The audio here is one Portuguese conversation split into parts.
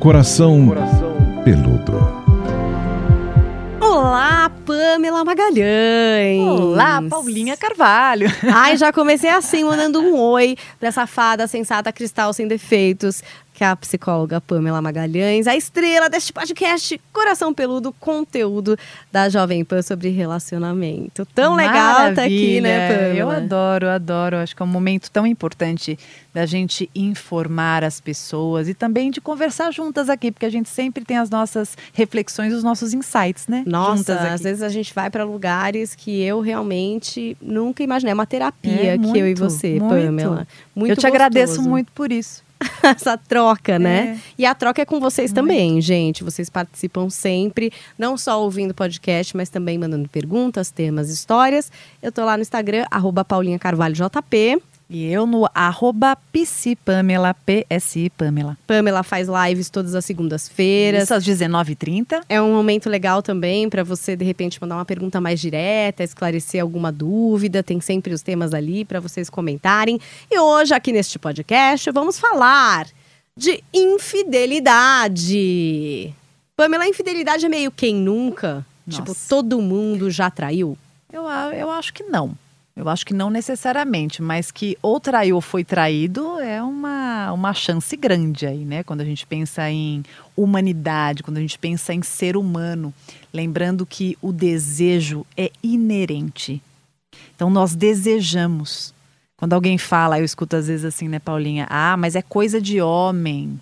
Coração Peludo. Olá, Pamela Magalhães. Olá, Paulinha Carvalho. Ai, já comecei assim, mandando um oi pra essa fada sensata cristal sem defeitos, que é a psicóloga Pamela Magalhães, a estrela deste podcast Coração Peludo, conteúdo da Jovem Pan sobre relacionamento. Tão legal tá aqui, né, Pamela? Eu adoro, adoro. Acho que é um momento tão importante da gente informar as pessoas e também de conversar juntas aqui, porque a gente sempre tem as nossas reflexões, os nossos insights, né? Nossa, às vezes a gente vai para lugares que eu realmente nunca imaginei. É uma terapia É, que eu e muito, você, muito. Pamela. Muito eu te agradeço gostoso. muito por isso. essa troca, né? É. E a troca é com vocês também, gente. Vocês participam sempre, não só ouvindo podcast, mas também mandando perguntas, temas, histórias. Eu tô lá no Instagram, arroba Paulinha Carvalho JP. E eu no arroba psipamela, PSI Pamela. Pamela faz lives todas as segundas-feiras. Isso às 19h30. É um momento legal também para você, de repente, mandar uma pergunta mais direta, esclarecer alguma dúvida. Tem sempre os temas ali para vocês comentarem. E hoje, aqui neste podcast, vamos falar de infidelidade. Pamela, a infidelidade é meio quem nunca? Nossa. Tipo, todo mundo já traiu? Eu, eu acho que não. Eu acho que não necessariamente, mas que ou traiu ou foi traído é uma, uma chance grande aí, né? Quando a gente pensa em humanidade, quando a gente pensa em ser humano. Lembrando que o desejo é inerente. Então nós desejamos. Quando alguém fala, eu escuto às vezes assim, né, Paulinha? Ah, mas é coisa de homem.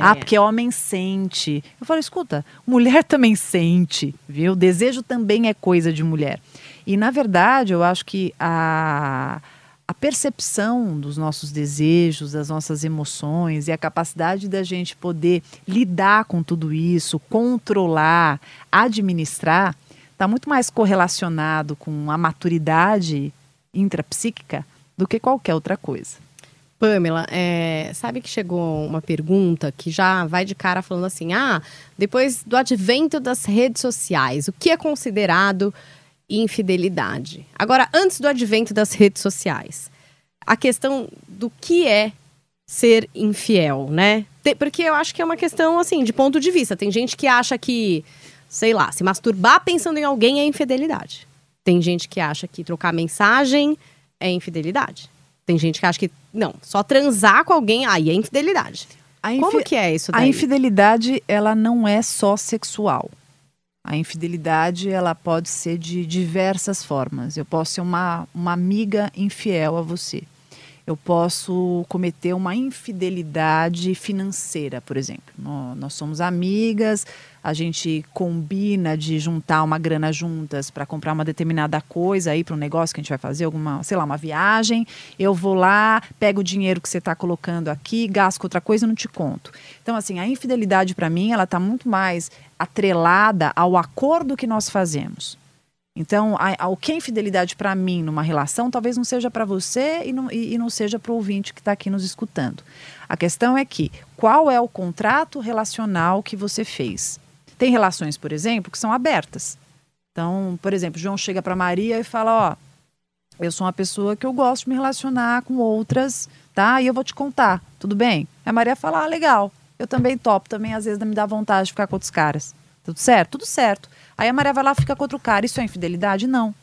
Ah, porque homem sente. Eu falo, escuta, mulher também sente, viu? Desejo também é coisa de mulher. E, na verdade, eu acho que a, a percepção dos nossos desejos, das nossas emoções e a capacidade da gente poder lidar com tudo isso, controlar, administrar, está muito mais correlacionado com a maturidade intrapsíquica do que qualquer outra coisa. Pamela, é, sabe que chegou uma pergunta que já vai de cara falando assim: ah, depois do advento das redes sociais, o que é considerado infidelidade? Agora, antes do advento das redes sociais, a questão do que é ser infiel, né? Porque eu acho que é uma questão, assim, de ponto de vista. Tem gente que acha que, sei lá, se masturbar pensando em alguém é infidelidade. Tem gente que acha que trocar mensagem é infidelidade. Tem gente que acha que, não, só transar com alguém, aí é infidelidade. A Como infi- que é isso A daí? infidelidade, ela não é só sexual. A infidelidade, ela pode ser de diversas formas. Eu posso ser uma, uma amiga infiel a você. Eu posso cometer uma infidelidade financeira, por exemplo. Nó- Nós somos amigas, a gente combina de juntar uma grana juntas para comprar uma determinada coisa aí para um negócio que a gente vai fazer, alguma, sei lá, uma viagem. Eu vou lá, pego o dinheiro que você está colocando aqui, gasto outra coisa e não te conto. Então, assim, a infidelidade para mim, ela está muito mais atrelada ao acordo que nós fazemos. Então, a- o que é infidelidade para mim numa relação, talvez não seja para você e não, e, e não seja para o ouvinte que está aqui nos escutando. A questão é que, qual é o contrato relacional que você fez? Tem relações, por exemplo, que são abertas. Então, por exemplo, João chega para Maria e fala: Ó, eu sou uma pessoa que eu gosto de me relacionar com outras, tá? E eu vou te contar, tudo bem? A Maria fala: Ah, legal, eu também topo, também às vezes me dá vontade de ficar com outros caras. Tudo certo? Tudo certo. Aí a Maria vai lá fica com outro cara. Isso é infidelidade? Não.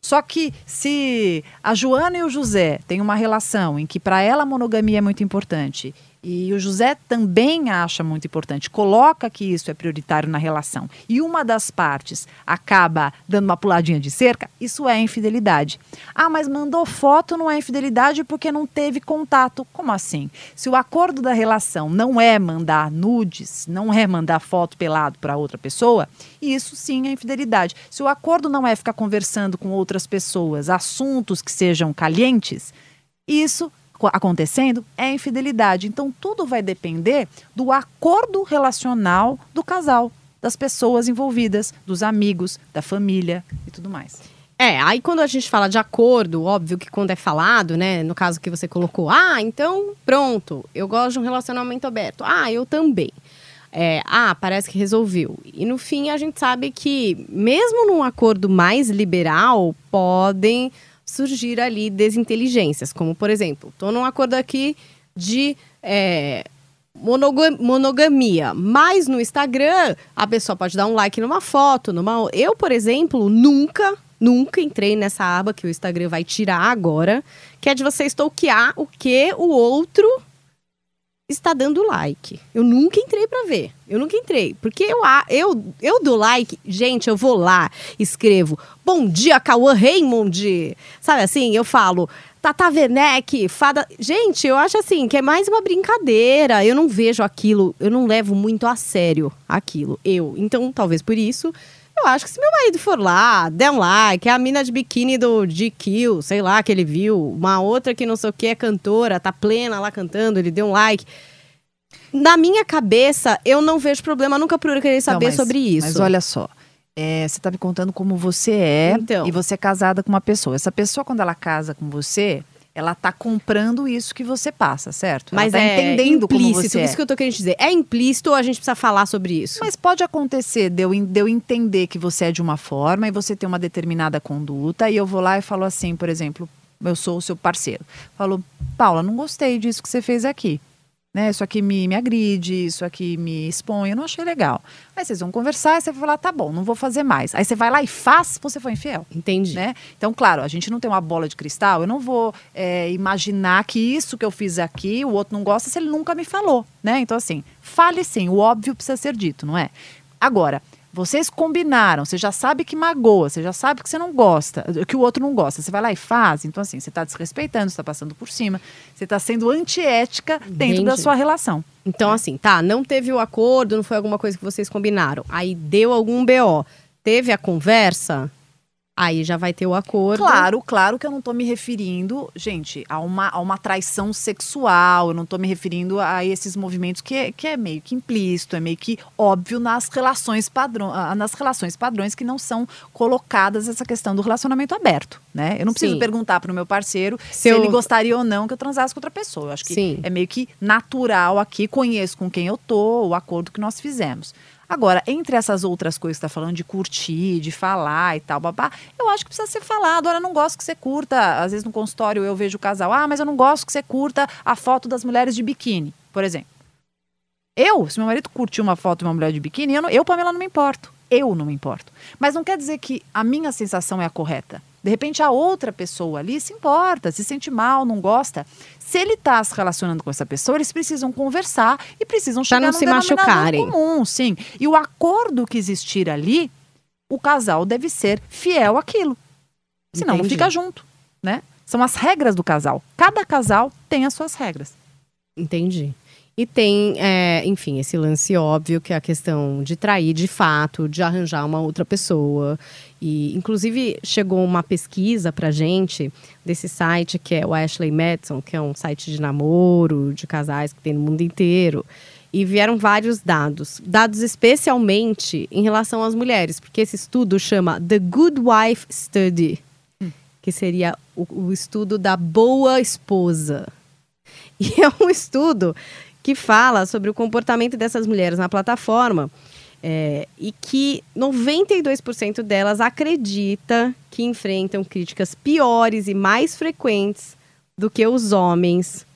Só que se a Joana e o José têm uma relação em que para ela a monogamia é muito importante e o José também acha muito importante, coloca que isso é prioritário na relação e uma das partes acaba dando uma puladinha de cerca, isso é infidelidade. Ah, mas mandou foto não é infidelidade porque não teve contato. Como assim? Se o acordo da relação não é mandar nudes, não é mandar foto pelado para outra pessoa, isso sim é infidelidade. Se o acordo não é ficar conversando com outras pessoas, assuntos que sejam calientes, isso acontecendo é infidelidade. Então tudo vai depender do acordo relacional do casal, das pessoas envolvidas, dos amigos, da família e tudo mais. É, aí quando a gente fala de acordo, óbvio que quando é falado, né, no caso que você colocou, ah, então pronto, eu gosto de um relacionamento aberto. Ah, eu também. É, ah, parece que resolveu. E no fim a gente sabe que, mesmo num acordo mais liberal, podem surgir ali desinteligências. Como, por exemplo, estou num acordo aqui de é, monoga- monogamia. Mas no Instagram, a pessoa pode dar um like numa foto, numa. Eu, por exemplo, nunca, nunca entrei nessa aba que o Instagram vai tirar agora, que é de você stalkear o que o outro está dando like. Eu nunca entrei pra ver. Eu nunca entrei. Porque eu, eu, eu dou like, gente, eu vou lá, escrevo, bom dia, Cauã Raymond. Sabe assim, eu falo, Tata Werneck, fada. Gente, eu acho assim, que é mais uma brincadeira. Eu não vejo aquilo, eu não levo muito a sério aquilo. Eu. Então, talvez por isso. Eu acho que se meu marido for lá, der um like, é a mina de biquíni do GQ, sei lá, que ele viu, uma outra que não sei o que é cantora, tá plena lá cantando, ele deu um like. Na minha cabeça, eu não vejo problema, nunca procurei saber Não, mas- sobre isso. Mas olha só. é, você está me contando como você é Então. e você é casada com uma pessoa. Essa pessoa, quando ela casa com você, ela tá comprando isso que você passa, certo? Mas ela tá é entendendo implícito, como você é. isso que eu tô querendo dizer. É implícito ou a gente precisa falar sobre isso? Mas pode acontecer de eu, de eu entender que você é de uma forma e você tem uma determinada conduta e eu vou lá e falo assim, por exemplo, eu sou o seu parceiro. Falo, Paula, não gostei disso que você fez aqui. Né? Isso aqui me, me agride, isso aqui me expõe, eu não achei legal. Aí vocês vão conversar e você vai falar, tá bom, não vou fazer mais. Aí você vai lá e faz, você foi infiel. Entendi. Né? Então, claro, a gente não tem uma bola de cristal. Eu não vou é, imaginar que isso que eu fiz aqui, o outro não gosta se ele nunca me falou, né? Então, assim, fale sim, o óbvio precisa ser dito, não é? Agora, vocês combinaram, você já sabe que magoa, você já sabe que você não gosta, que o outro não gosta. Você vai lá e faz, então assim, você está desrespeitando, você está passando por cima, você está sendo antiética dentro da Entendi. sua relação. Então, assim, tá, não teve o acordo, não foi alguma coisa que vocês combinaram. Aí deu algum BO. Teve a conversa, aí já vai ter o acordo. Claro, claro que eu não estou me referindo, gente, a uma, a uma traição sexual, eu não estou me referindo a esses movimentos que é, que é meio que implícito, é meio que óbvio nas relações, padrão, ah, nas relações padrões que não são colocadas essa questão do relacionamento aberto, né? Eu não preciso Sim. perguntar para o meu parceiro Se se eu- ele gostaria ou não que eu transasse com outra pessoa. Eu acho que Sim. é meio que natural aqui, conheço com quem eu tô, o acordo que nós fizemos. Agora, entre essas outras coisas que tá falando de curtir, de falar e tal, babá, eu acho que precisa ser falado. Eu não gosto que você curta. Às vezes no consultório eu vejo o casal, ah, mas eu não gosto que você curta a foto das mulheres de biquíni, por exemplo. Eu, se meu marido curtiu uma foto de uma mulher de biquíni, eu, eu Pamela, não me importo. Eu não me importo. Mas não quer dizer que a minha sensação é a correta. De repente, a outra pessoa ali se importa, se sente mal, não gosta. Se ele está se relacionando com essa pessoa, eles precisam conversar e precisam chegar não num se machucarem. comum, sim. E o acordo que existir ali, o casal deve ser fiel àquilo. Senão não Entendi. fica junto, né? São as regras do casal. Cada casal tem as suas regras. Entendi. E tem, é, enfim, esse lance óbvio que é a questão de trair de fato, de arranjar uma outra pessoa. E, inclusive, chegou uma pesquisa pra gente desse site que é o Ashley Madison, que é um site de namoro, de casais que tem no mundo inteiro. E vieram vários dados, dados especialmente em relação às mulheres, porque esse estudo chama The Good Wife Study, que seria o, o estudo da boa esposa. E é um estudo que fala sobre o comportamento dessas mulheres na plataforma é, e que 92% delas acredita que enfrentam críticas piores e mais frequentes do que os homens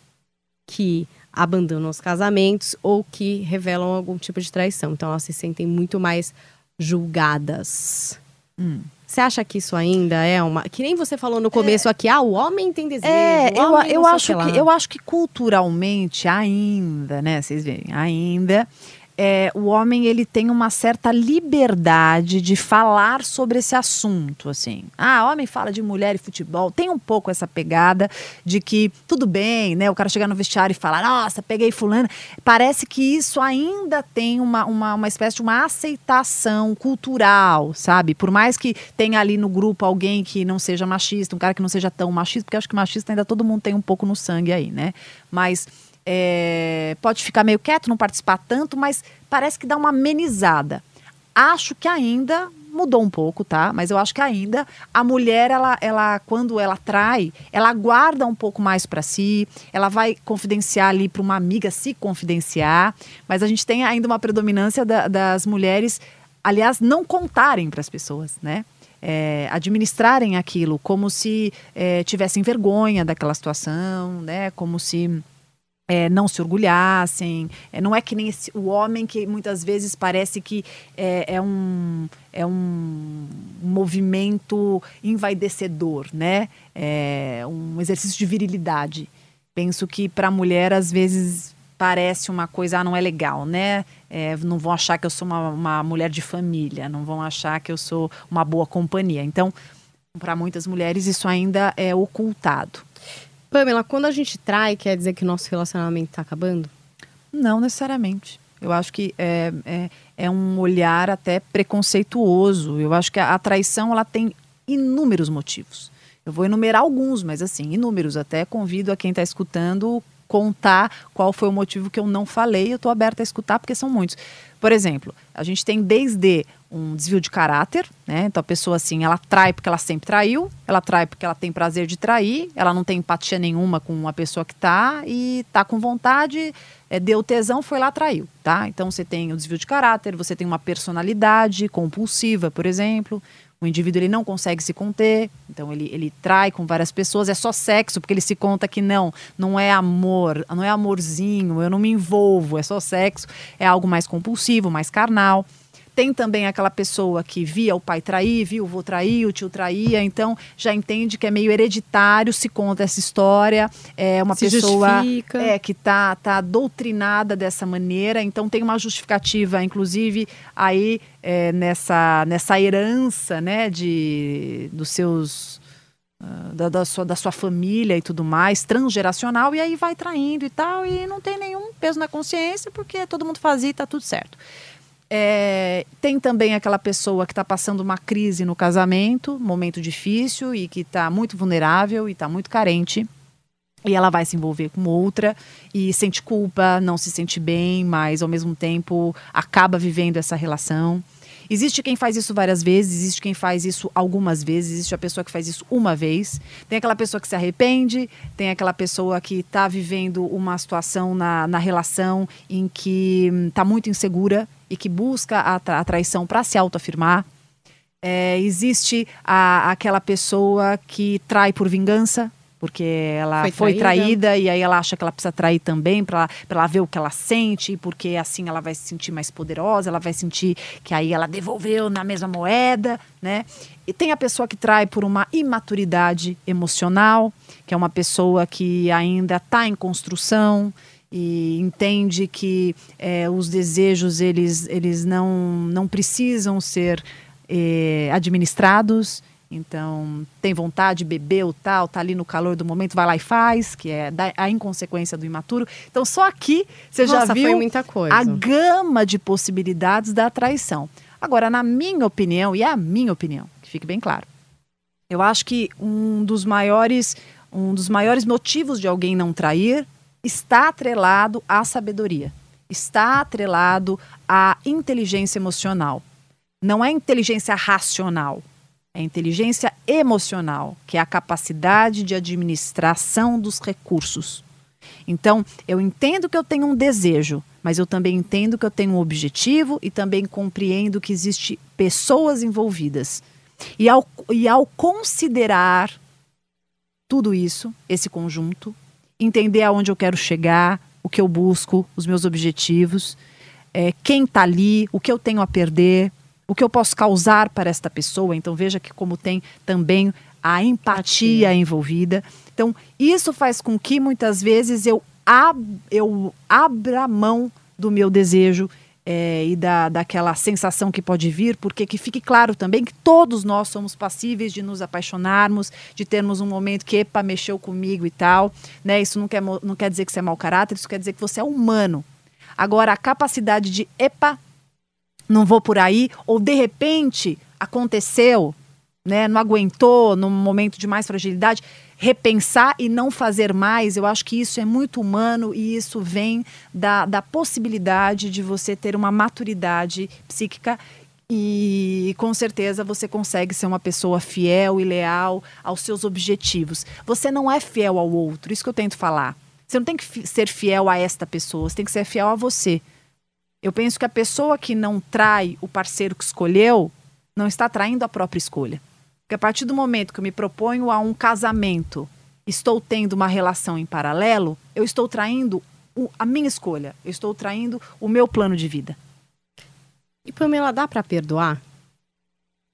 que abandonam os casamentos ou que revelam algum tipo de traição. Então elas se sentem muito mais julgadas. Hum. Você acha que isso ainda é uma. Que nem você falou no começo aqui, ah, o homem tem desejo. É, eu, eu, acho que, eu acho que culturalmente ainda, né? Vocês veem, ainda. É, o homem ele tem uma certa liberdade de falar sobre esse assunto, assim. Ah, homem fala de mulher e futebol, tem um pouco essa pegada de que tudo bem, né? O cara chegar no vestiário e falar, nossa, peguei fulano. Parece que isso ainda tem uma, uma, uma espécie de uma aceitação cultural, sabe? Por mais que tenha ali no grupo alguém que não seja machista, um cara que não seja tão machista, porque acho que machista ainda todo mundo tem um pouco no sangue aí, né? Mas é, pode ficar meio quieto, não participar tanto, mas parece que dá uma amenizada. Acho que ainda mudou um pouco, tá? Mas eu acho que ainda a mulher, ela, ela quando ela trai, ela guarda um pouco mais para si, ela vai confidenciar ali para uma amiga se confidenciar, mas a gente tem ainda uma predominância da- das mulheres, aliás, não contarem para as pessoas, né? É, administrarem aquilo como se é, tivessem vergonha daquela situação, né? Como se é, não se orgulhassem. É, não é que nem esse, o homem que muitas vezes parece que é, é um, é um movimento envaidecedor, né? É um exercício de virilidade. Penso que para a mulher, às vezes, parece uma coisa, ah, não é legal, né? É, não vão achar que eu sou uma, uma mulher de família, não vão achar que eu sou uma boa companhia. Então, para muitas mulheres, isso ainda é ocultado. Pamela, quando a gente trai, quer dizer que o nosso relacionamento está acabando? Não necessariamente. Eu acho que é, é, é, um olhar até preconceituoso. Eu acho que a, a traição ela tem inúmeros motivos. Eu vou enumerar alguns, mas assim, inúmeros. Até convido a quem está escutando contar qual foi o motivo que eu não falei. Eu estou aberta a escutar, porque são muitos. Por exemplo, a gente tem desde um desvio de caráter, né? Então a pessoa assim, ela trai porque ela sempre traiu, ela trai porque ela tem prazer de trair, ela não tem empatia nenhuma com a pessoa que tá e tá com vontade, é, deu tesão, foi lá traiu, tá? Então você tem o desvio de caráter, você tem uma personalidade compulsiva, por exemplo, o indivíduo ele não consegue se conter, então ele, ele trai com várias pessoas, é só sexo, porque ele se conta que não, não é amor, não é amorzinho, eu não me envolvo, é só sexo, é algo mais compulsivo, mais carnal. Tem também aquela pessoa que via o pai trair, viu o vô trair, o tio traía, então já entende que é meio hereditário, se conta essa história. É uma se pessoa é, que tá, tá doutrinada dessa maneira, então tem uma justificativa, inclusive, aí é, nessa, nessa herança né, de, dos seus. Uh, da, da, sua, da sua família e tudo mais, transgeracional, e aí vai traindo e tal, e não tem nenhum peso na consciência, porque todo mundo fazia e tá tudo certo. É, tem também aquela pessoa que está passando uma crise no casamento, momento difícil e que está muito vulnerável e está muito carente. E ela vai se envolver com outra e sente culpa, não se sente bem, mas ao mesmo tempo acaba vivendo essa relação. Existe quem faz isso várias vezes, existe quem faz isso algumas vezes, existe a pessoa que faz isso uma vez. Tem aquela pessoa que se arrepende, tem aquela pessoa que está vivendo uma situação na, na relação em que está muito insegura e que busca a, tra a traição para se autoafirmar. É, existe a, aquela pessoa que trai por vingança, porque ela foi, foi traída. traída. e aí ela acha que ela precisa trair também para ela ver o que ela sente, porque assim ela vai se sentir mais poderosa, ela vai sentir que aí ela devolveu na mesma moeda, né? E tem a pessoa que trai por uma imaturidade emocional, que é uma pessoa que ainda está em construção e entende que é, os desejos eles, eles não, não precisam ser é, administrados então, tem vontade, bebeu, tal, tá ali no calor do momento, vai lá e faz, que é a inconsequência do imaturo. Então, só aqui você Nossa, já viu a gama de possibilidades da traição. Agora, na minha opinião, e é a minha opinião, que fique bem claro, eu acho que um dos maiores, um dos maiores motivos de alguém não trair está atrelado à sabedoria, está atrelado à inteligência emocional. Não é inteligência racional é inteligência emocional, que é a capacidade de administração dos recursos. Então, eu entendo que eu tenho um desejo, mas eu também entendo que eu tenho um objetivo e também compreendo que existe pessoas envolvidas. E ao, e ao considerar tudo isso, esse conjunto, entender aonde eu quero chegar, o que eu busco, os meus objetivos, é, quem está ali, o que eu tenho a perder, o que eu posso causar para esta pessoa. Então veja que como tem também a empatia envolvida. Então isso faz com que muitas vezes eu, ab eu abra mão do meu desejo é, e da, daquela sensação que pode vir, porque que fique claro também que todos nós somos passíveis de nos apaixonarmos, de termos um momento que, epa, mexeu comigo e tal. Né? Isso não quer, não quer dizer que você é mau caráter, isso quer dizer que você é humano. Agora, a capacidade de, epa, não vou por aí, ou de repente aconteceu, né, não aguentou num momento de mais fragilidade, repensar e não fazer mais, eu acho que isso é muito humano e isso vem da, da possibilidade de você ter uma maturidade psíquica e com certeza você consegue ser uma pessoa fiel e leal aos seus objetivos. Você não é fiel ao outro, isso que eu tento falar. Você não tem que ser fiel a esta pessoa, você tem que ser fiel a você. Eu penso que a pessoa que não trai o parceiro que escolheu não está traindo a própria escolha. Porque a partir do momento que eu me proponho a um casamento, estou tendo uma relação em paralelo, eu estou traindo o- a minha escolha. Eu estou traindo o meu plano de vida. E Pamela, dá pra perdoar?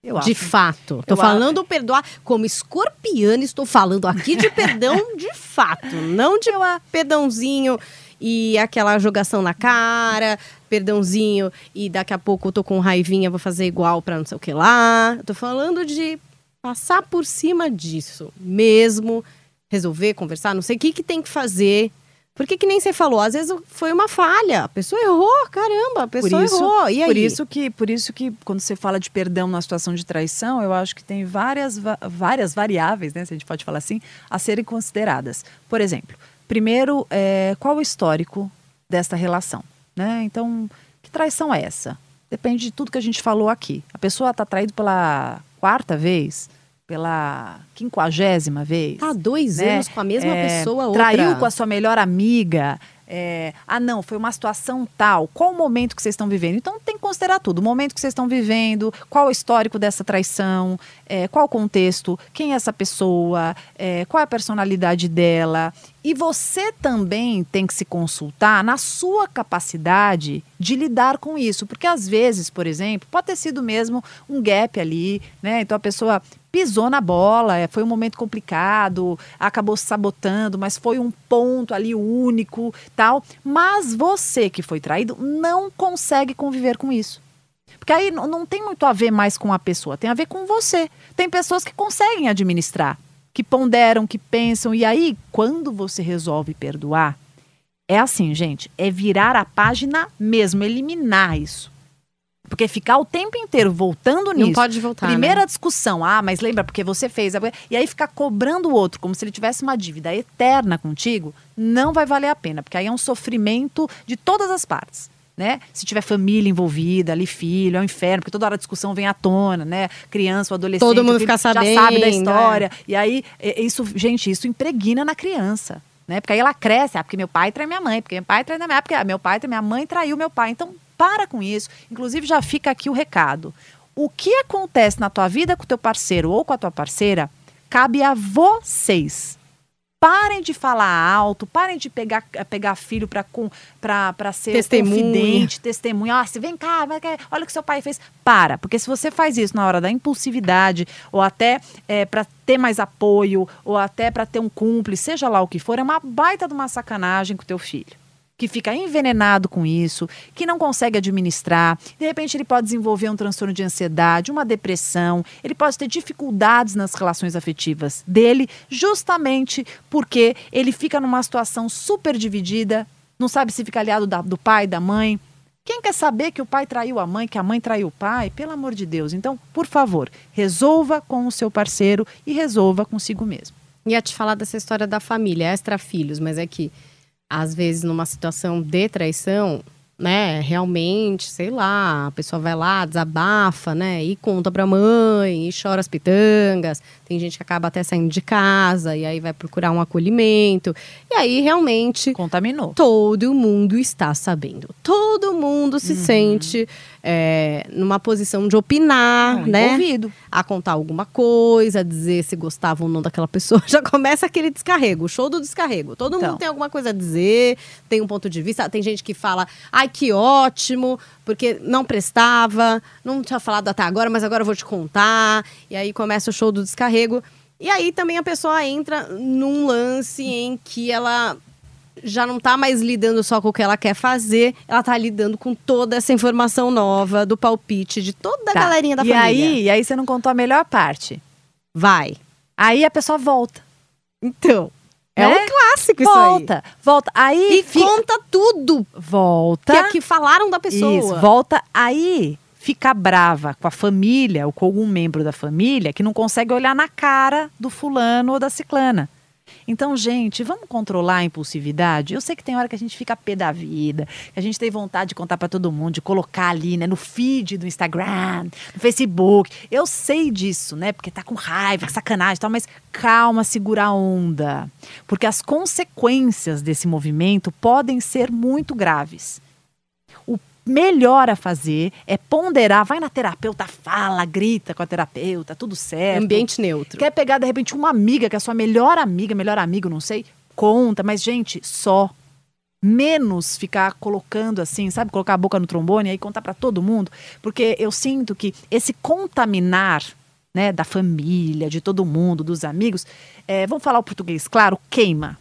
Eu de acho. fato. Tô Eu falando perdoar como escorpiana, estou falando aqui de perdão de fato, não de perdãozinho e aquela jogação na cara, perdãozinho e daqui a pouco eu tô com raivinha, vou fazer igual pra não sei o que lá. Tô falando de passar por cima disso mesmo, resolver, conversar, não sei o que que tem que fazer. Porque que nem você falou, às vezes foi uma falha, a pessoa errou, caramba, a pessoa isso- errou. E aí? Por isso que, por isso que quando você fala de perdão na situação de traição, eu acho que tem várias, várias variáveis, né, se a gente pode falar assim, a serem consideradas. Por exemplo, primeiro, é, qual o histórico desta relação? Né? Então, que traição é essa? Depende de tudo que a gente falou aqui. A pessoa está traída pela quarta vez, pela quinquagésima vez. Tá há dois né? anos com a mesma É, pessoa, outra. Traiu com a sua melhor amiga. É, ah, não, foi uma situação tal. Qual o momento que vocês estão vivendo? Então tem que considerar tudo. O momento que vocês estão vivendo, qual o histórico dessa traição, é, qual o contexto, quem é essa pessoa, é, qual é a personalidade dela. E você também tem que se consultar na sua capacidade de lidar com isso. Porque às vezes, por exemplo, pode ter sido mesmo um gap ali, né? Então a pessoa pisou na bola, é, foi um momento complicado, acabou se sabotando, mas foi um ponto ali único, tal. Mas você que foi traído não consegue conviver com isso. Porque aí não, não tem muito a ver mais com a pessoa, tem a ver com você. Tem pessoas que conseguem administrar, que ponderam, que pensam, e aí, quando você resolve perdoar, é assim, gente, é virar a página mesmo, eliminar isso. Porque ficar o tempo inteiro voltando nisso. Não pode voltar. Primeira né? discussão, ah, mas lembra porque você fez. E aí ficar cobrando o outro como se ele tivesse uma dívida eterna contigo, não vai valer a pena, porque aí é um sofrimento de todas as partes. Né? Se tiver família envolvida, ali filho, é um inferno, porque toda hora a discussão vem à tona, né? Criança, o adolescente, Todo mundo fica já sabe sabendo, da é. história. E aí, é- isso, gente, isso impregna na criança. Né? Porque aí ela cresce, ah, porque meu pai trai minha mãe, porque meu pai trai minha mãe, porque ah, meu pai trai minha mãe traiu meu pai. Então, para com isso. Inclusive, já fica aqui o recado. O que acontece na tua vida com o teu parceiro ou com a tua parceira, cabe a vocês. Parem de falar alto, parem de pegar, pegar filho para ser Testemunha. confidente, testemunha. Ah, se vem cá, olha o que seu pai fez. Para, porque se você faz isso na hora da impulsividade, ou até para ter mais apoio, ou até para ter um cúmplice, seja lá o que for, é uma baita de uma sacanagem com o teu filho que fica envenenado com isso, que não consegue administrar. De repente, ele pode desenvolver um transtorno de ansiedade, uma depressão, ele pode ter dificuldades nas relações afetivas dele, justamente porque ele fica numa situação super dividida, não sabe se fica aliado da- do pai, da mãe. Quem quer saber que o pai traiu a mãe, que a mãe traiu o pai? Pelo amor de Deus. Então, por favor, resolva com o seu parceiro e resolva consigo mesmo. Ia te falar dessa história da família, extra filhos, mas é que às vezes numa situação de traição, né, realmente, sei lá, a pessoa vai lá, desabafa, né, e conta pra mãe, e chora as pitangas. Tem gente que acaba até saindo de casa e aí vai procurar um acolhimento. E aí realmente Contaminou. todo mundo está sabendo. Todo mundo se sente é, numa posição de opinar, Não, né? envolvido. a contar alguma coisa, a dizer se gostava ou não daquela pessoa, já começa aquele descarrego, o show do descarrego. Todo Então. mundo tem alguma coisa a dizer, tem um ponto de vista. Tem gente que fala, ai, que ótimo, porque não prestava, não tinha falado até agora, mas agora eu vou te contar. E aí começa o show do descarrego. E aí também a pessoa entra num lance em que ela já não tá mais lidando só com o que ela quer fazer, ela tá lidando com toda essa informação nova do palpite de toda a Tá. galerinha da e família. Aí, e aí você não contou a melhor parte. Vai. Aí a pessoa volta. Então, é Né? um clássico isso volta, volta. Aí aí. E fica- conta tudo volta. que, é que falaram da pessoa. Isso, volta. Aí fica brava com a família ou com algum membro da família que não consegue olhar na cara do fulano ou da ciclana. Então, gente, vamos controlar a impulsividade? Eu sei que tem hora que a gente fica pé da vida, que a gente tem vontade de contar para todo mundo, de colocar ali, né, no feed do Instagram, no Facebook. Eu sei disso, né, porque tá com raiva, que sacanagem e tal, mas calma, segura a onda. Porque as consequências desse movimento podem ser muito graves melhor a fazer é ponderar, vai na terapeuta, fala, grita com a terapeuta, tudo certo. Ambiente neutro. Quer pegar, de repente, uma amiga, que é a sua melhor amiga, melhor amigo, não sei, conta, mas, gente, só. menos ficar colocando assim, sabe, colocar a boca no trombone e aí contar para todo mundo, porque eu sinto que esse contaminar, né, da família, de todo mundo, dos amigos, é, vamos falar o português, claro, queima,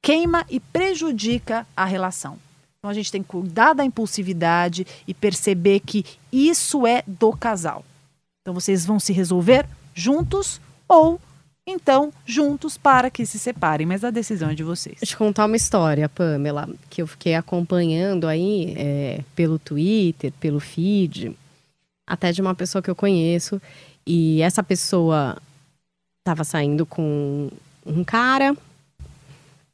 queima e prejudica a relação. Então a gente tem que cuidar da impulsividade e perceber que isso é do casal. Então vocês vão se resolver juntos ou então juntos para que se separem, mas a decisão é de vocês. Deixa eu contar uma história, Pamela, que eu fiquei acompanhando aí é, pelo Twitter, pelo feed, até de uma pessoa que eu conheço. E essa pessoa estava saindo com um cara,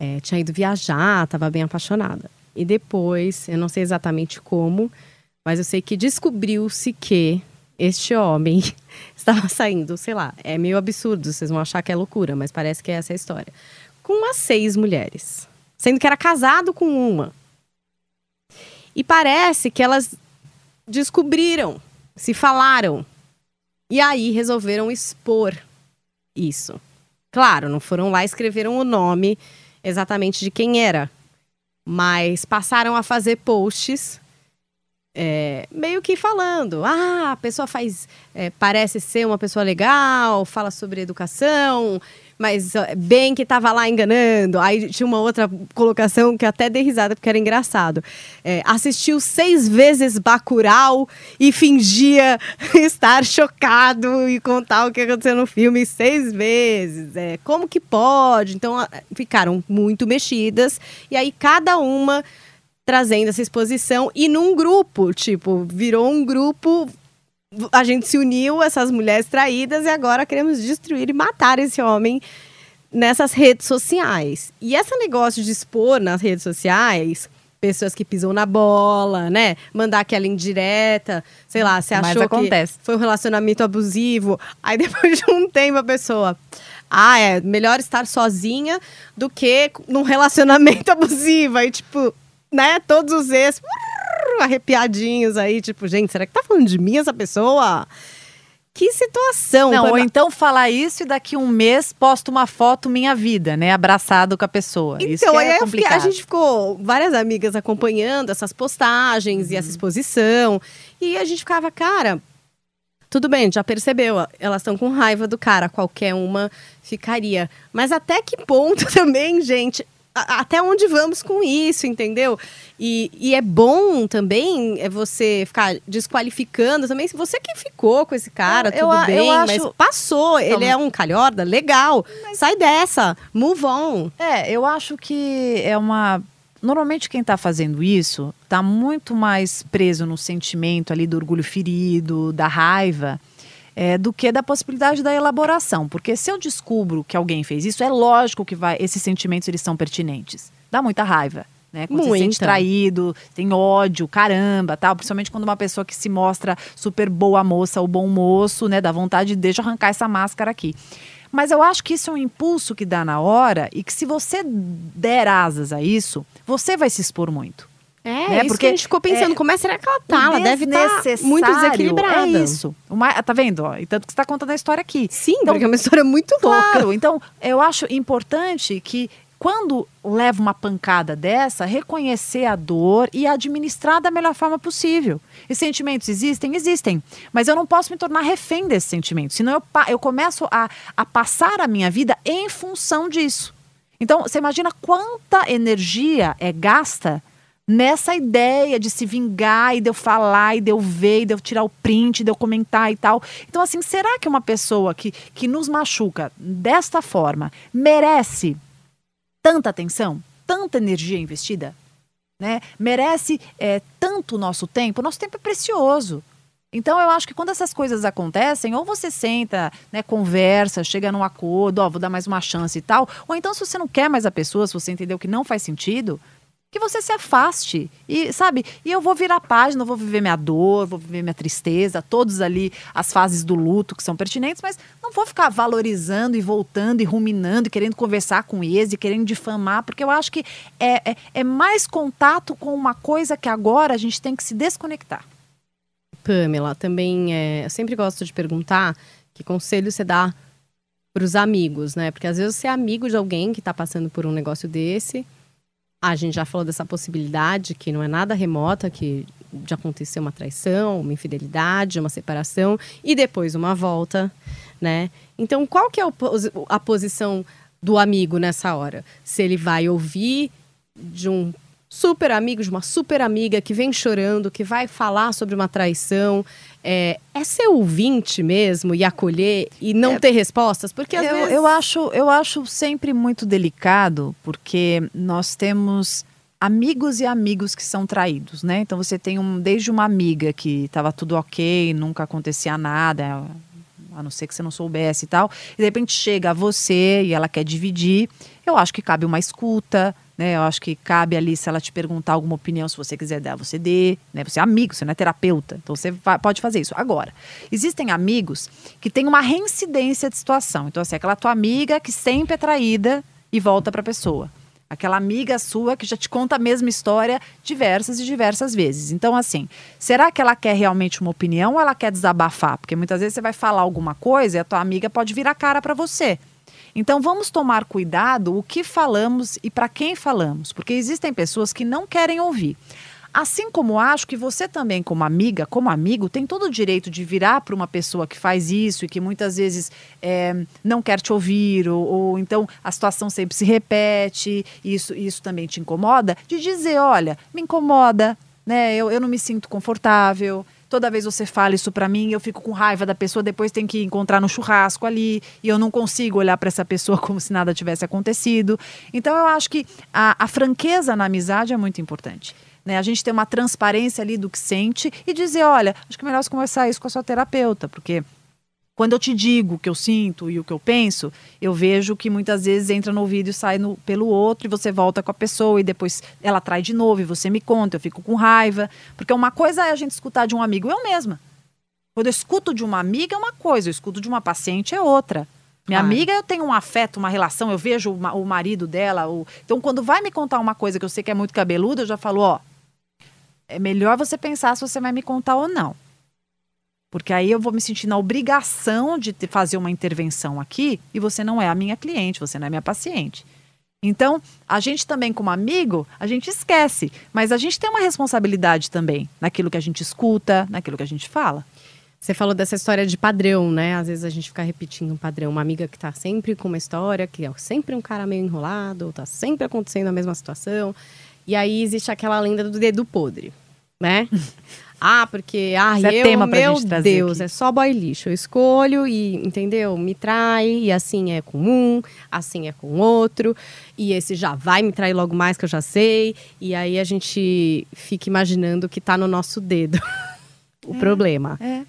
é, tinha ido viajar, estava bem apaixonada. E depois, eu não sei exatamente como, mas eu sei que descobriu-se que este homem estava saindo, sei lá, é meio absurdo, vocês vão achar que é loucura, mas parece que é essa a história. Com as seis mulheres, sendo que era casado com uma. E parece que elas descobriram, se falaram. E aí resolveram expor isso. Claro, não foram lá e escreveram o nome exatamente de quem era, mas passaram a fazer posts é, meio que falando, ah, a pessoa faz, é, parece ser uma pessoa legal, fala sobre educação, mas bem que estava lá enganando. Aí tinha uma outra colocação que até dei risada porque era engraçado. É, assistiu seis vezes Bacurau e fingia estar chocado e contar o que aconteceu no filme seis vezes. É, como que pode? Então ficaram muito mexidas e aí cada uma trazendo essa exposição e num grupo, tipo, virou um grupo. A gente se uniu, essas mulheres traídas, e agora queremos destruir e matar esse homem nessas redes sociais. E esse negócio de expor nas redes sociais pessoas que pisam na bola, né? Mandar aquela indireta, sei lá, você achou acontece. que foi um relacionamento abusivo, aí depois de um tempo a pessoa, ah, é melhor estar sozinha do que num relacionamento abusivo. Aí tipo, né, todos os ex arrepiadinhos aí, tipo, gente, será que tá falando de mim essa pessoa? Que situação. Não, ou então falar isso e daqui um mês posto uma foto minha vida, né? Abraçado com a pessoa. Então, isso é aí fiquei, a gente ficou, várias amigas acompanhando essas postagens uhum. e essa exposição. E a gente ficava, cara, tudo bem, já percebeu, elas estão com raiva do cara, qualquer uma ficaria. Mas até que ponto também, gente, até onde vamos com isso, entendeu? E, e, é bom também é você ficar desqualificando também. Se você que ficou com esse cara, eu, tudo eu, bem, eu acho... mas passou. Então, ele é um calhorda, legal. Mas... Sai dessa, move on. É, eu acho que é uma. Normalmente quem está fazendo isso está muito mais preso no sentimento ali do orgulho ferido, da raiva é, do que da possibilidade da elaboração. Porque se eu descubro que alguém fez isso, é lógico que vai, esses sentimentos eles são pertinentes. Dá muita raiva. Né? Quando Muita. você se sente traído, tem ódio, caramba, tal. Principalmente quando uma pessoa que se mostra super boa moça ou bom moço, né? Dá vontade de deixa arrancar essa máscara aqui. Mas eu acho que isso é um impulso que dá na hora e que se você der asas a isso, você vai se expor muito. É, né? Porque a gente ficou pensando, é, como é será que ela tá? Ela deve estar tá muito desequilibrada. É isso. Uma, tá vendo? Ó, e tanto que você está contando a história aqui. Sim, então, porque é uma história muito claro, louca. Então, eu acho importante que quando leva uma pancada dessa, reconhecer a dor e administrar da melhor forma possível. E sentimentos existem? Existem. Mas eu não posso me tornar refém desses sentimentos. Senão eu, eu começo a, a passar a minha vida em função disso. Então, você imagina quanta energia é gasta nessa ideia de se vingar e de eu falar e de eu ver e de eu tirar o print, de eu comentar e tal. Então, assim, será que uma pessoa que, que nos machuca desta forma merece tanta atenção, tanta energia investida? Né? Merece é, tanto o nosso tempo? O nosso tempo é precioso. Então, eu acho que quando essas coisas acontecem, ou você senta, né, conversa, chega num acordo, ó, vou dar mais uma chance e tal, ou então, se você não quer mais a pessoa, se você entendeu que não faz sentido, que você se afaste. E, sabe, e eu vou virar página, vou viver minha dor, vou viver minha tristeza, todos ali as fases do luto que são pertinentes, mas não vou ficar valorizando e voltando e ruminando e querendo conversar com eles e querendo difamar, porque eu acho que é, é, é mais contato com uma coisa que agora a gente tem que se desconectar. Pamela, também é, eu sempre gosto de perguntar que conselho você dá para os amigos, né? Porque às vezes você é amigo de alguém que está passando por um negócio desse a gente já falou dessa possibilidade que não é nada remota, que de acontecer uma traição, uma infidelidade, uma separação e depois uma volta, né? Então, qual que é a posição do amigo nessa hora? Se ele vai ouvir de um super amigo, de uma super amiga que vem chorando, que vai falar sobre uma traição, é, é ser ouvinte mesmo e acolher e não é, ter respostas? Porque às eu, vezes... eu, acho, eu acho sempre muito delicado, porque nós temos amigos e amigos que são traídos, né? Então você tem um, desde uma amiga que estava tudo ok, nunca acontecia nada, a não ser que você não soubesse e tal, e de repente chega a você e ela quer dividir. Eu acho que cabe uma escuta, né? Eu acho que cabe ali, se ela te perguntar alguma opinião, se você quiser dar, você dê, né? Você é amigo, você não é terapeuta, então você pode fazer isso. Agora, existem amigos que têm uma reincidência de situação. Então, assim, aquela tua amiga que sempre é traída e volta para a pessoa. Aquela amiga sua que já te conta a mesma história diversas e diversas vezes. Então, assim, será que ela quer realmente uma opinião ou ela quer desabafar? Porque muitas vezes você vai falar alguma coisa e a tua amiga pode virar cara para você. Então vamos tomar cuidado o que falamos e para quem falamos, porque existem pessoas que não querem ouvir. Assim como acho que você também, como amiga, como amigo, tem todo o direito de virar para uma pessoa que faz isso e que muitas vezes é, não quer te ouvir, ou, ou, então a situação sempre se repete, isso, isso também te incomoda, de dizer: olha, me incomoda, né? Eu, eu não me sinto confortável. Toda vez você fala isso para mim, eu fico com raiva da pessoa, depois tem que encontrar no churrasco ali, e eu não consigo olhar para essa pessoa como se nada tivesse acontecido. Então eu acho que a, a franqueza na amizade é muito importante. Né? A gente ter uma transparência ali do que sente e dizer, olha, acho que é melhor você conversar isso com a sua terapeuta, porque quando eu te digo o que eu sinto e o que eu penso, eu vejo que muitas vezes entra no ouvido e sai no, pelo outro, e você volta com a pessoa, e depois ela trai de novo, e você me conta, eu fico com raiva. Porque uma coisa é a gente escutar de um amigo, eu mesma. Quando eu escuto de uma amiga é uma coisa, eu escuto de uma paciente é outra. Minha amiga, eu tenho um afeto, uma relação, eu vejo o, o marido dela. O... Então, quando vai me contar uma coisa que eu sei que é muito cabeluda, eu já falo, ó, é melhor você pensar se você vai me contar ou não. Porque aí eu vou me sentir na obrigação de fazer uma intervenção aqui e você não é a minha cliente, você não é minha paciente. Então, a gente também, como amigo, a gente esquece, mas a gente tem uma responsabilidade também naquilo que a gente escuta, naquilo que a gente fala. Você falou dessa história de padrão, né? Às vezes a gente fica repetindo um padrão. Uma amiga que tá sempre com uma história, que é sempre um cara meio enrolado, tá sempre acontecendo a mesma situação. E aí existe aquela lenda do dedo podre, né? ah, porque ah, Isso é eu, é tema meu Deus, aqui. é só boy lixo. Eu escolho e, entendeu? Me trai e assim é com um, assim é com outro. E esse já vai me trair logo mais que eu já sei. E aí a gente fica imaginando que tá no nosso dedo o é, problema. É.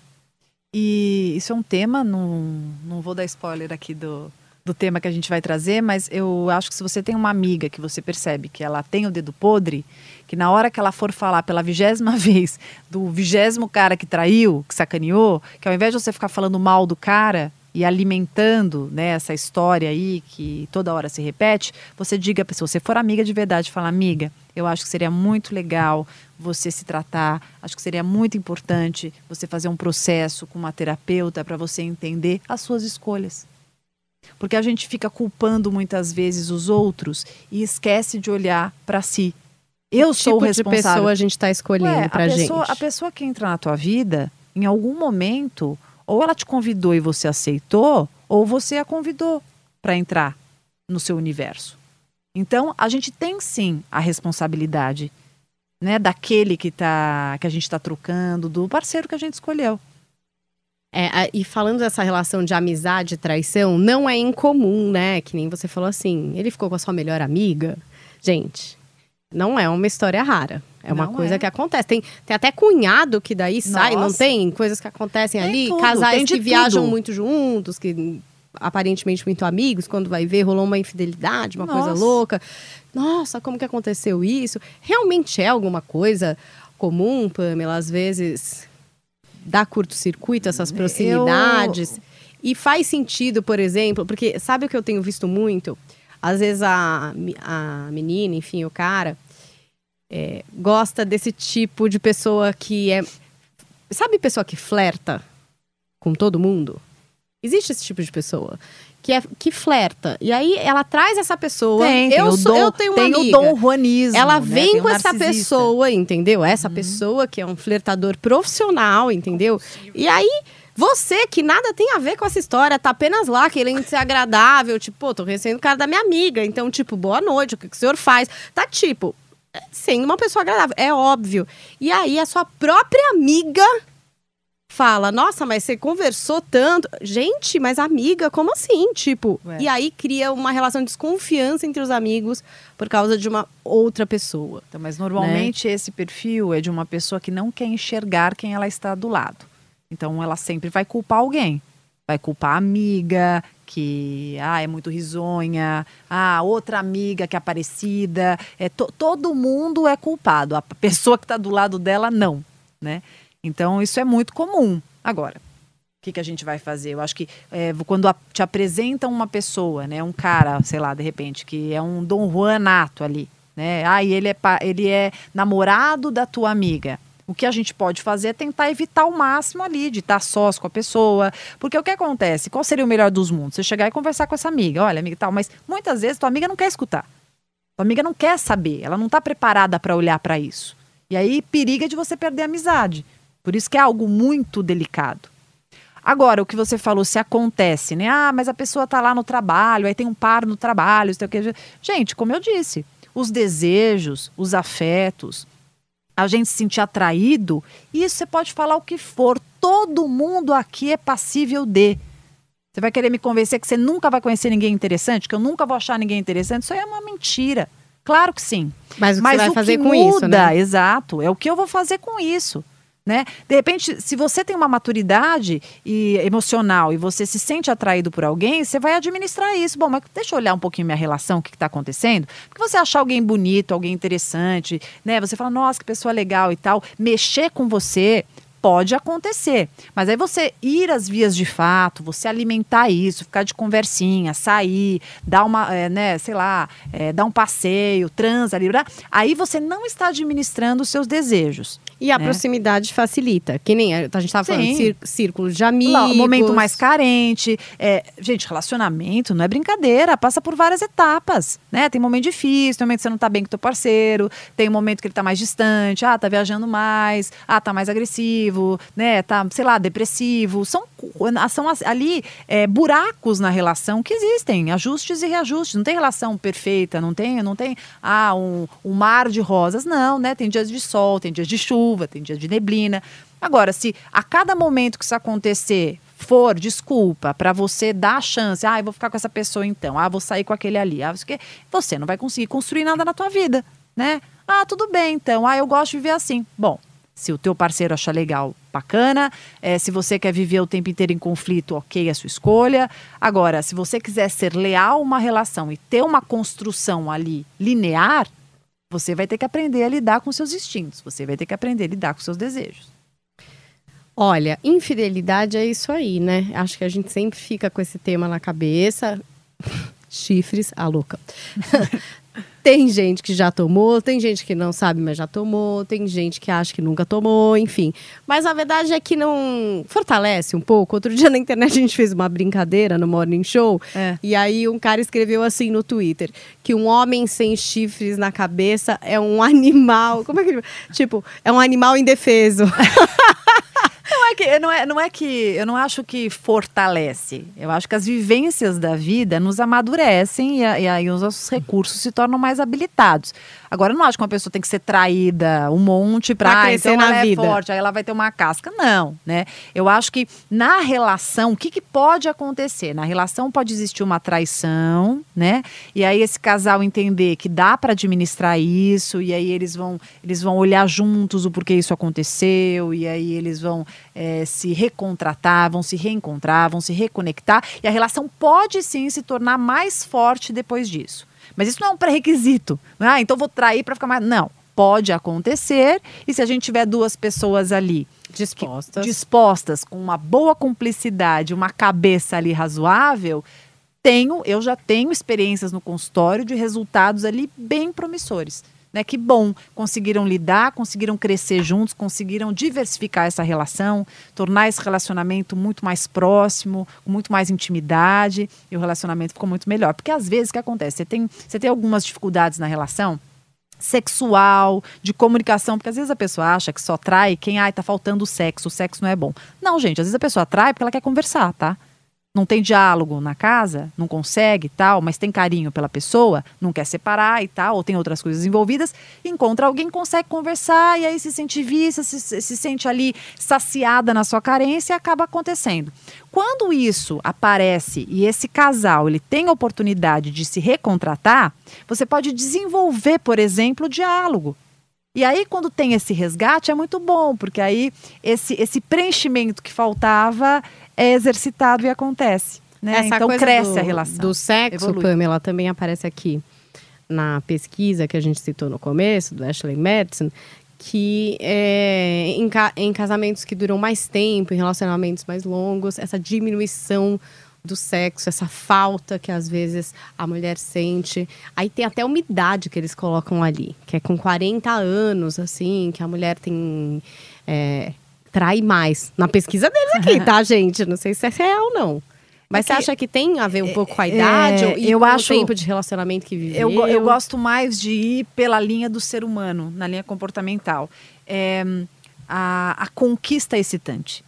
E isso é um tema, não, não vou dar spoiler aqui do, do tema que a gente vai trazer, mas eu acho que se você tem uma amiga que você percebe que ela tem o dedo podre, que na hora que ela for falar pela vigésima vez do vigésimo cara que traiu, que sacaneou, que ao invés de você ficar falando mal do cara e alimentando né, essa história aí que toda hora se repete, você diga se você for amiga de verdade, fala amiga, eu acho que seria muito legal você se tratar, acho que seria muito importante você fazer um processo com uma terapeuta para você entender as suas escolhas. Porque a gente fica culpando muitas vezes os outros e esquece de olhar para si. Eu sou tipo responsável. de pessoa a gente está escolhendo Ué, pra a gente? Pessoa, a pessoa que entra na tua vida, em algum momento, ou ela te convidou e você aceitou, ou você a convidou para entrar no seu universo. Então, a gente tem sim a responsabilidade, né, daquele que tá que a gente está trocando, do parceiro que a gente escolheu. É, e falando dessa relação de amizade e traição, não é incomum, né? Que nem você falou assim, ele ficou com a sua melhor amiga. Gente, não é uma história rara. É uma não coisa é. que acontece. Tem, tem até cunhado que daí Nossa. sai, não tem? Coisas que acontecem tem ali. Tudo, casais que tudo. viajam muito juntos, que aparentemente muito amigos, quando vai ver, rolou uma infidelidade, uma Nossa. coisa louca. Nossa, como que aconteceu isso? Realmente é alguma coisa comum, Pamela? Às vezes dá curto-circuito, essas proximidades. Eu... E faz sentido, por exemplo, porque sabe o que eu tenho visto muito? Às vezes a, a menina, enfim, o cara, é, gosta desse tipo de pessoa que é. Sabe pessoa que flerta com todo mundo? Existe esse tipo de pessoa que, é, que flerta. E aí ela traz essa pessoa. Tem, tem eu, o sou, dom, eu tenho uma tem amiga. o Dom Juanismo. Ela né? vem Tem com essa pessoa, entendeu? Essa pessoa que é um flertador profissional, entendeu? E aí, você que nada tem a ver com essa história, tá apenas lá querendo ser agradável, tipo, pô, tô recebendo o cara da minha amiga, então, tipo, boa noite, o que, que o senhor faz? Tá tipo, sendo uma pessoa agradável, é óbvio. E aí, a sua própria amiga fala, nossa, mas você conversou tanto. Gente, mas amiga, como assim? Tipo, Ué. e aí cria uma relação de desconfiança entre os amigos por causa de uma outra pessoa. Então, mas normalmente Né? esse perfil é de uma pessoa que não quer enxergar quem ela está do lado. Então ela sempre vai culpar alguém. Vai culpar a amiga, que ah, é muito risonha, ah, outra amiga que é parecida. É, to- todo mundo é culpado. A pessoa que está do lado dela, não. Né? Então isso é muito comum. Agora, o que, que a gente vai fazer? Eu acho que é, quando a- te apresentam uma pessoa, né, um cara, sei lá, de repente, que é um Dom Juan nato ali, né? Ah, e ele é, ele é namorado da tua amiga. O que a gente pode fazer é tentar evitar o máximo ali, de estar sós com a pessoa. Porque o que acontece? Qual seria o melhor dos mundos? Você chegar e conversar com essa amiga. Olha, amiga tal, mas muitas vezes tua amiga não quer escutar. Tua amiga não quer saber, ela não está preparada para olhar para isso. E aí periga de você perder a amizade. Por isso que é algo muito delicado. Agora, o que você falou, se acontece, né? Ah, mas a pessoa tá lá no trabalho, aí tem um par no trabalho, sei o que. Gente, como eu disse, os desejos, os afetos, a gente se sentir atraído, isso você pode falar o que for. Todo mundo aqui é passível de. Você vai querer me convencer que você nunca vai conhecer ninguém interessante, que eu nunca vou achar ninguém interessante? Isso aí é uma mentira. Claro que sim. Mas o que Mas você vai o fazer que com muda, isso, né? exato, é o que eu vou fazer com isso. Né? De repente, se você tem uma maturidade e emocional e você se sente atraído por alguém, você vai administrar isso. Bom, mas deixa eu olhar um pouquinho minha relação, o que está acontecendo. Porque você achar alguém bonito, alguém interessante, né? Você fala, nossa, que pessoa legal e tal. Mexer com você pode acontecer. Mas aí você ir às vias de fato, você alimentar isso, ficar de conversinha, sair, dar uma, é, né, sei lá, é, dar um passeio, transa, blá, aí você não está administrando os seus desejos. E a né? proximidade facilita. Que nem a, gente tava falando, círculos de amigos. Lá, o momento mais carente. É, gente, relacionamento não é brincadeira, passa por várias etapas, né? Tem momento difícil, tem momento que você não tá bem com o teu parceiro, tem um momento que ele tá mais distante, ah, tá viajando mais, ah, tá mais agressivo, né? Tá, sei lá, depressivo. São, cu- são ali é, buracos na relação que existem, ajustes e reajustes. Não tem relação perfeita, não tem, não tem ah, um, um mar de rosas, não, né? Tem dias de sol, tem dias de chuva, tem dias de neblina. Agora, se a cada momento que isso acontecer for desculpa para você dar a chance, ah, eu vou ficar com essa pessoa então, ah, vou sair com aquele ali, ah, que você não vai conseguir construir nada na tua vida, né? Ah, tudo bem então, ah, eu gosto de viver assim. Bom, se o teu parceiro achar legal, bacana. É, se você quer viver o tempo inteiro em conflito, ok, é a sua escolha. Agora, se você quiser ser leal a uma relação e ter uma construção ali linear, você vai ter que aprender a lidar com seus instintos. Você vai ter que aprender a lidar com seus desejos. Olha, infidelidade é isso aí, né? Acho que a gente sempre fica com esse tema na cabeça. Chifres, a louca. tem gente que já tomou, tem gente que não sabe, mas já tomou, tem gente que acha que nunca tomou, enfim. Mas a verdade é que não fortalece um pouco. Outro dia na internet a gente fez uma brincadeira no Morning Show, É. e aí um cara escreveu assim no Twitter: que um homem sem chifres na cabeça é um animal. Como é que ele. Tipo, é um animal indefeso. Não é que, não é, não é que eu não acho que fortalece. Eu acho que as vivências da vida nos amadurecem e, e aí os nossos recursos se tornam mais habilitados. Agora, eu não acho que uma pessoa tem que ser traída um monte Pra para crescer então na ela vida. é forte, aí ela vai ter uma casca. Não, né? Eu acho que na relação, o que, que pode acontecer? Na relação pode existir uma traição, né? E aí esse casal entender que dá para administrar isso, e aí eles vão, eles vão olhar juntos o porquê isso aconteceu, e aí eles vão eh, se recontratar, vão se reencontrar, vão se reconectar, e a relação pode sim se tornar mais forte depois disso. Mas isso não é um pré-requisito. É, Ah, então vou trair para ficar mais. Não. Pode acontecer, e se a gente tiver duas pessoas ali Dispostas. dispostas com uma boa cumplicidade, uma cabeça ali razoável, tenho, eu já tenho experiências no consultório de resultados ali bem promissores. Né? Que bom, conseguiram lidar, conseguiram crescer juntos, conseguiram diversificar essa relação, tornar esse relacionamento muito mais próximo, com muito mais intimidade, e o relacionamento ficou muito melhor. Porque às vezes o que acontece? Você tem, você tem algumas dificuldades na relação sexual, de comunicação, porque às vezes a pessoa acha que só trai quem, ai, tá faltando sexo, o sexo não é bom. Não, gente, às vezes a pessoa trai porque ela quer conversar, tá? Não tem diálogo na casa, não consegue tal, mas tem carinho pela pessoa, não quer separar e tal, ou tem outras coisas envolvidas, encontra alguém consegue conversar e aí se sente vista, se, se sente ali saciada na sua carência e acaba acontecendo. Quando isso aparece e esse casal ele tem a oportunidade de se recontratar, você pode desenvolver, por exemplo, o diálogo. E aí, quando tem esse resgate, é muito bom, porque aí esse, esse preenchimento que faltava é exercitado e acontece. Né? Então cresce do, a relação. Do sexo, evolui. Pamela, também aparece aqui na pesquisa que a gente citou no começo, do Ashley Madison, que é, em, em casamentos que duram mais tempo, em relacionamentos mais longos, essa diminuição do sexo, essa falta que às vezes a mulher sente. Aí tem até umidade que eles colocam ali, que é com 40 anos, assim, que a mulher tem. É, trai mais. Na pesquisa deles aqui, tá, gente? Não sei se é real ou não. Mas é você acha que tem a ver um pouco com a idade é, e eu com acho, o tempo de relacionamento que viveu? Eu, eu gosto mais de ir pela linha do ser humano, na linha comportamental. É, a, a conquista é excitante.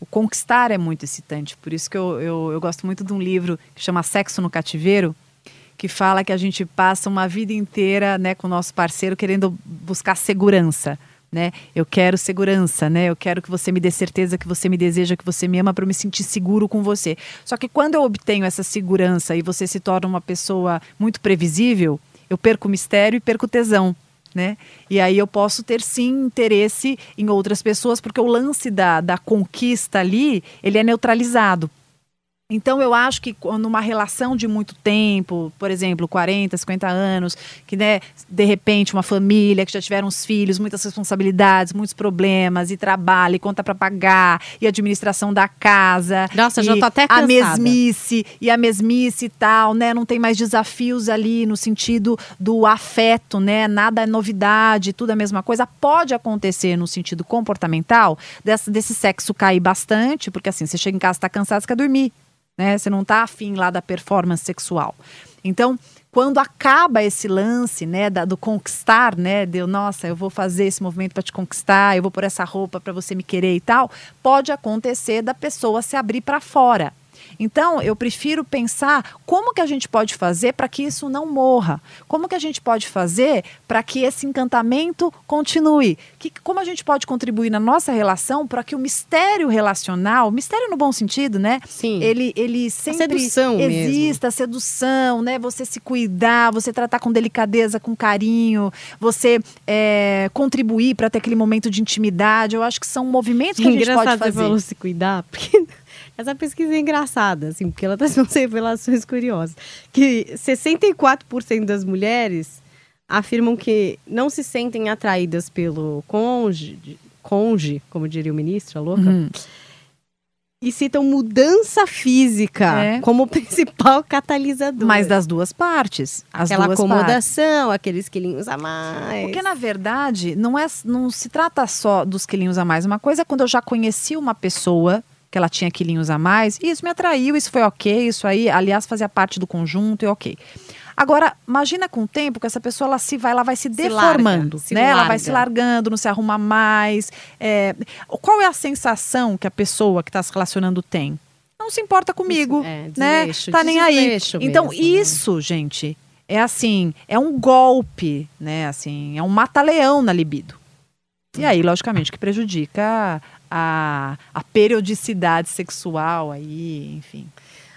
O conquistar é muito excitante. Por isso que eu, eu, eu gosto muito de um livro que chama Sexo no Cativeiro, que fala que a gente passa uma vida inteira né, com o nosso parceiro querendo buscar segurança né? Eu quero segurança, né? Eu quero que você me dê certeza que você me deseja, que você me ama para me sentir seguro com você. Só que quando eu obtenho essa segurança e você se torna uma pessoa muito previsível, eu perco o mistério e perco o tesão. Né? E aí eu posso ter sim interesse em outras pessoas, porque o lance da, da conquista ali, ele é neutralizado. Então, eu acho que numa relação de muito tempo, por exemplo, 40, 50 anos, que né, de repente uma família que já tiveram os filhos, muitas responsabilidades, muitos problemas, e trabalho, e conta para pagar, e administração da casa. Nossa, já tô até cansada. A mesmice, e a mesmice e tal, né? Não tem mais desafios ali no sentido do afeto, né? Nada é novidade, tudo é a mesma coisa. Pode acontecer no sentido comportamental, desse, desse sexo cair bastante, porque assim, você chega em casa, está cansado, você quer dormir né? Você não está afim lá da performance sexual. Então, quando acaba esse lance, né, da, do conquistar, né, de nossa, eu vou fazer esse movimento para te conquistar, eu vou por essa roupa para você me querer e tal, pode acontecer da pessoa se abrir para fora. Então, eu prefiro pensar como que a gente pode fazer para que isso não morra. Como que a gente pode fazer para que esse encantamento continue? Que, como a gente pode contribuir na nossa relação para que o mistério relacional, mistério no bom sentido, né? Sim. Ele, ele sempre a sedução exista, mesmo. sedução, né? Você se cuidar, você tratar com delicadeza, com carinho, você é, contribuir para ter aquele momento de intimidade. Eu acho que são movimentos que a gente pode fazer. Você falou se cuidar, porque essa pesquisa é engraçada, assim, porque ela traz umas revelações curiosas. Que 64% das mulheres afirmam que não se sentem atraídas pelo conge, conge, como diria o ministro, a louca. Uhum. E citam mudança física é. como principal catalisador. Mas das duas partes. Aquela duas acomodação, partes. aqueles quilinhos a mais. Porque, na verdade, não, é, não se trata só dos quilinhos a mais. Uma coisa é quando eu já conheci uma pessoa que ela tinha quilinhos a mais, e isso me atraiu, isso foi ok, isso aí, aliás, fazia parte do conjunto e ok. Agora, imagina com o tempo que essa pessoa ela se vai, ela vai se, se deformando, larga, se né? Larga. Ela vai se largando, não se arruma mais. É... Qual é a sensação que a pessoa que está se relacionando tem? Não se importa comigo, é, né? Tá nem aí. Então, mesmo, né? isso, né? gente, é assim, é um golpe, né? Assim, é um mata-leão na libido. E aí, logicamente, que prejudica a, a periodicidade sexual aí, enfim.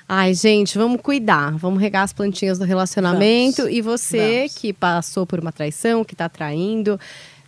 Ai, gente, vamos cuidar, vamos regar as plantinhas do relacionamento. Vamos. E você vamos. que passou por uma traição, que está traindo,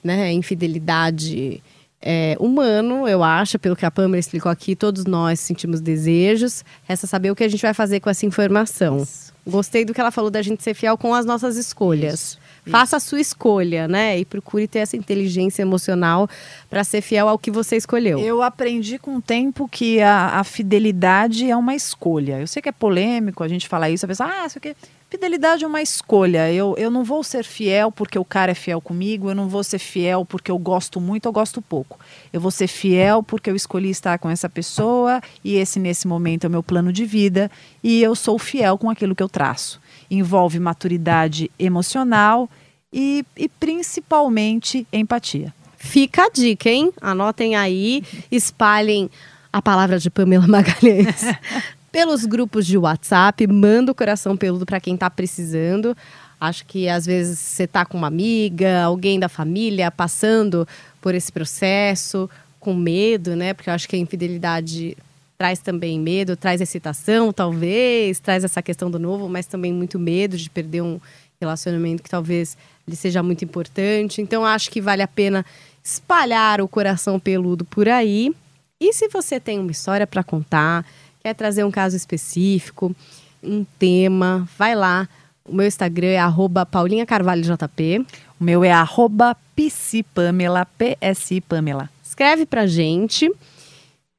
né, infidelidade é, humano, eu acho, pelo que a Pamela explicou aqui, todos nós sentimos desejos. Resta saber o que a gente vai fazer com essa informação. Isso. Gostei do que ela falou da gente ser fiel com as nossas escolhas. Isso. Faça a sua escolha, né? E procure ter essa inteligência emocional para ser fiel ao que você escolheu. Eu aprendi com o tempo que a, a, fidelidade é uma escolha. Eu sei que é polêmico a gente falar isso, a pessoa, ah, isso aqui. Fidelidade é uma escolha. Eu, eu não vou ser fiel porque o cara é fiel comigo, eu não vou ser fiel porque eu gosto muito ou gosto pouco. Eu vou ser fiel porque eu escolhi estar com essa pessoa e esse, nesse momento, é o meu plano de vida e eu sou fiel com aquilo que eu traço. Envolve maturidade emocional e, e principalmente empatia. Fica a dica, hein? Anotem aí, espalhem a palavra de Pamela Magalhães pelos grupos de WhatsApp, manda o coração peludo para quem está precisando. Acho que às vezes você está com uma amiga, alguém da família passando por esse processo, com medo, né? Porque eu acho que a infidelidade traz também medo, traz excitação, talvez, traz essa questão do novo, mas também muito medo de perder um relacionamento que talvez ele seja muito importante. Então acho que vale a pena espalhar o coração peludo por aí. E se você tem uma história para contar, quer trazer um caso específico, um tema, vai lá. O meu Instagram é arroba Paulinha Carvalho JP. O meu é arroba psipamela, PSI Pamela. Escreve pra gente.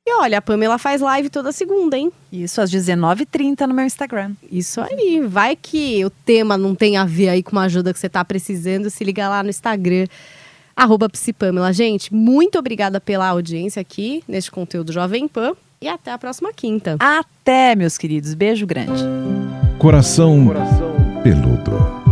E olha, a Pamela faz live toda segunda, hein? Isso, às 19h30 no meu Instagram. Isso aí. Vai que o tema não tem a ver aí com uma ajuda que você tá precisando, se liga lá no Instagram, arroba Psipamela. Gente, muito obrigada pela audiência aqui neste conteúdo Jovem Pan e até a próxima quinta. Até, meus queridos. Beijo grande. Coração, Coração. peludo.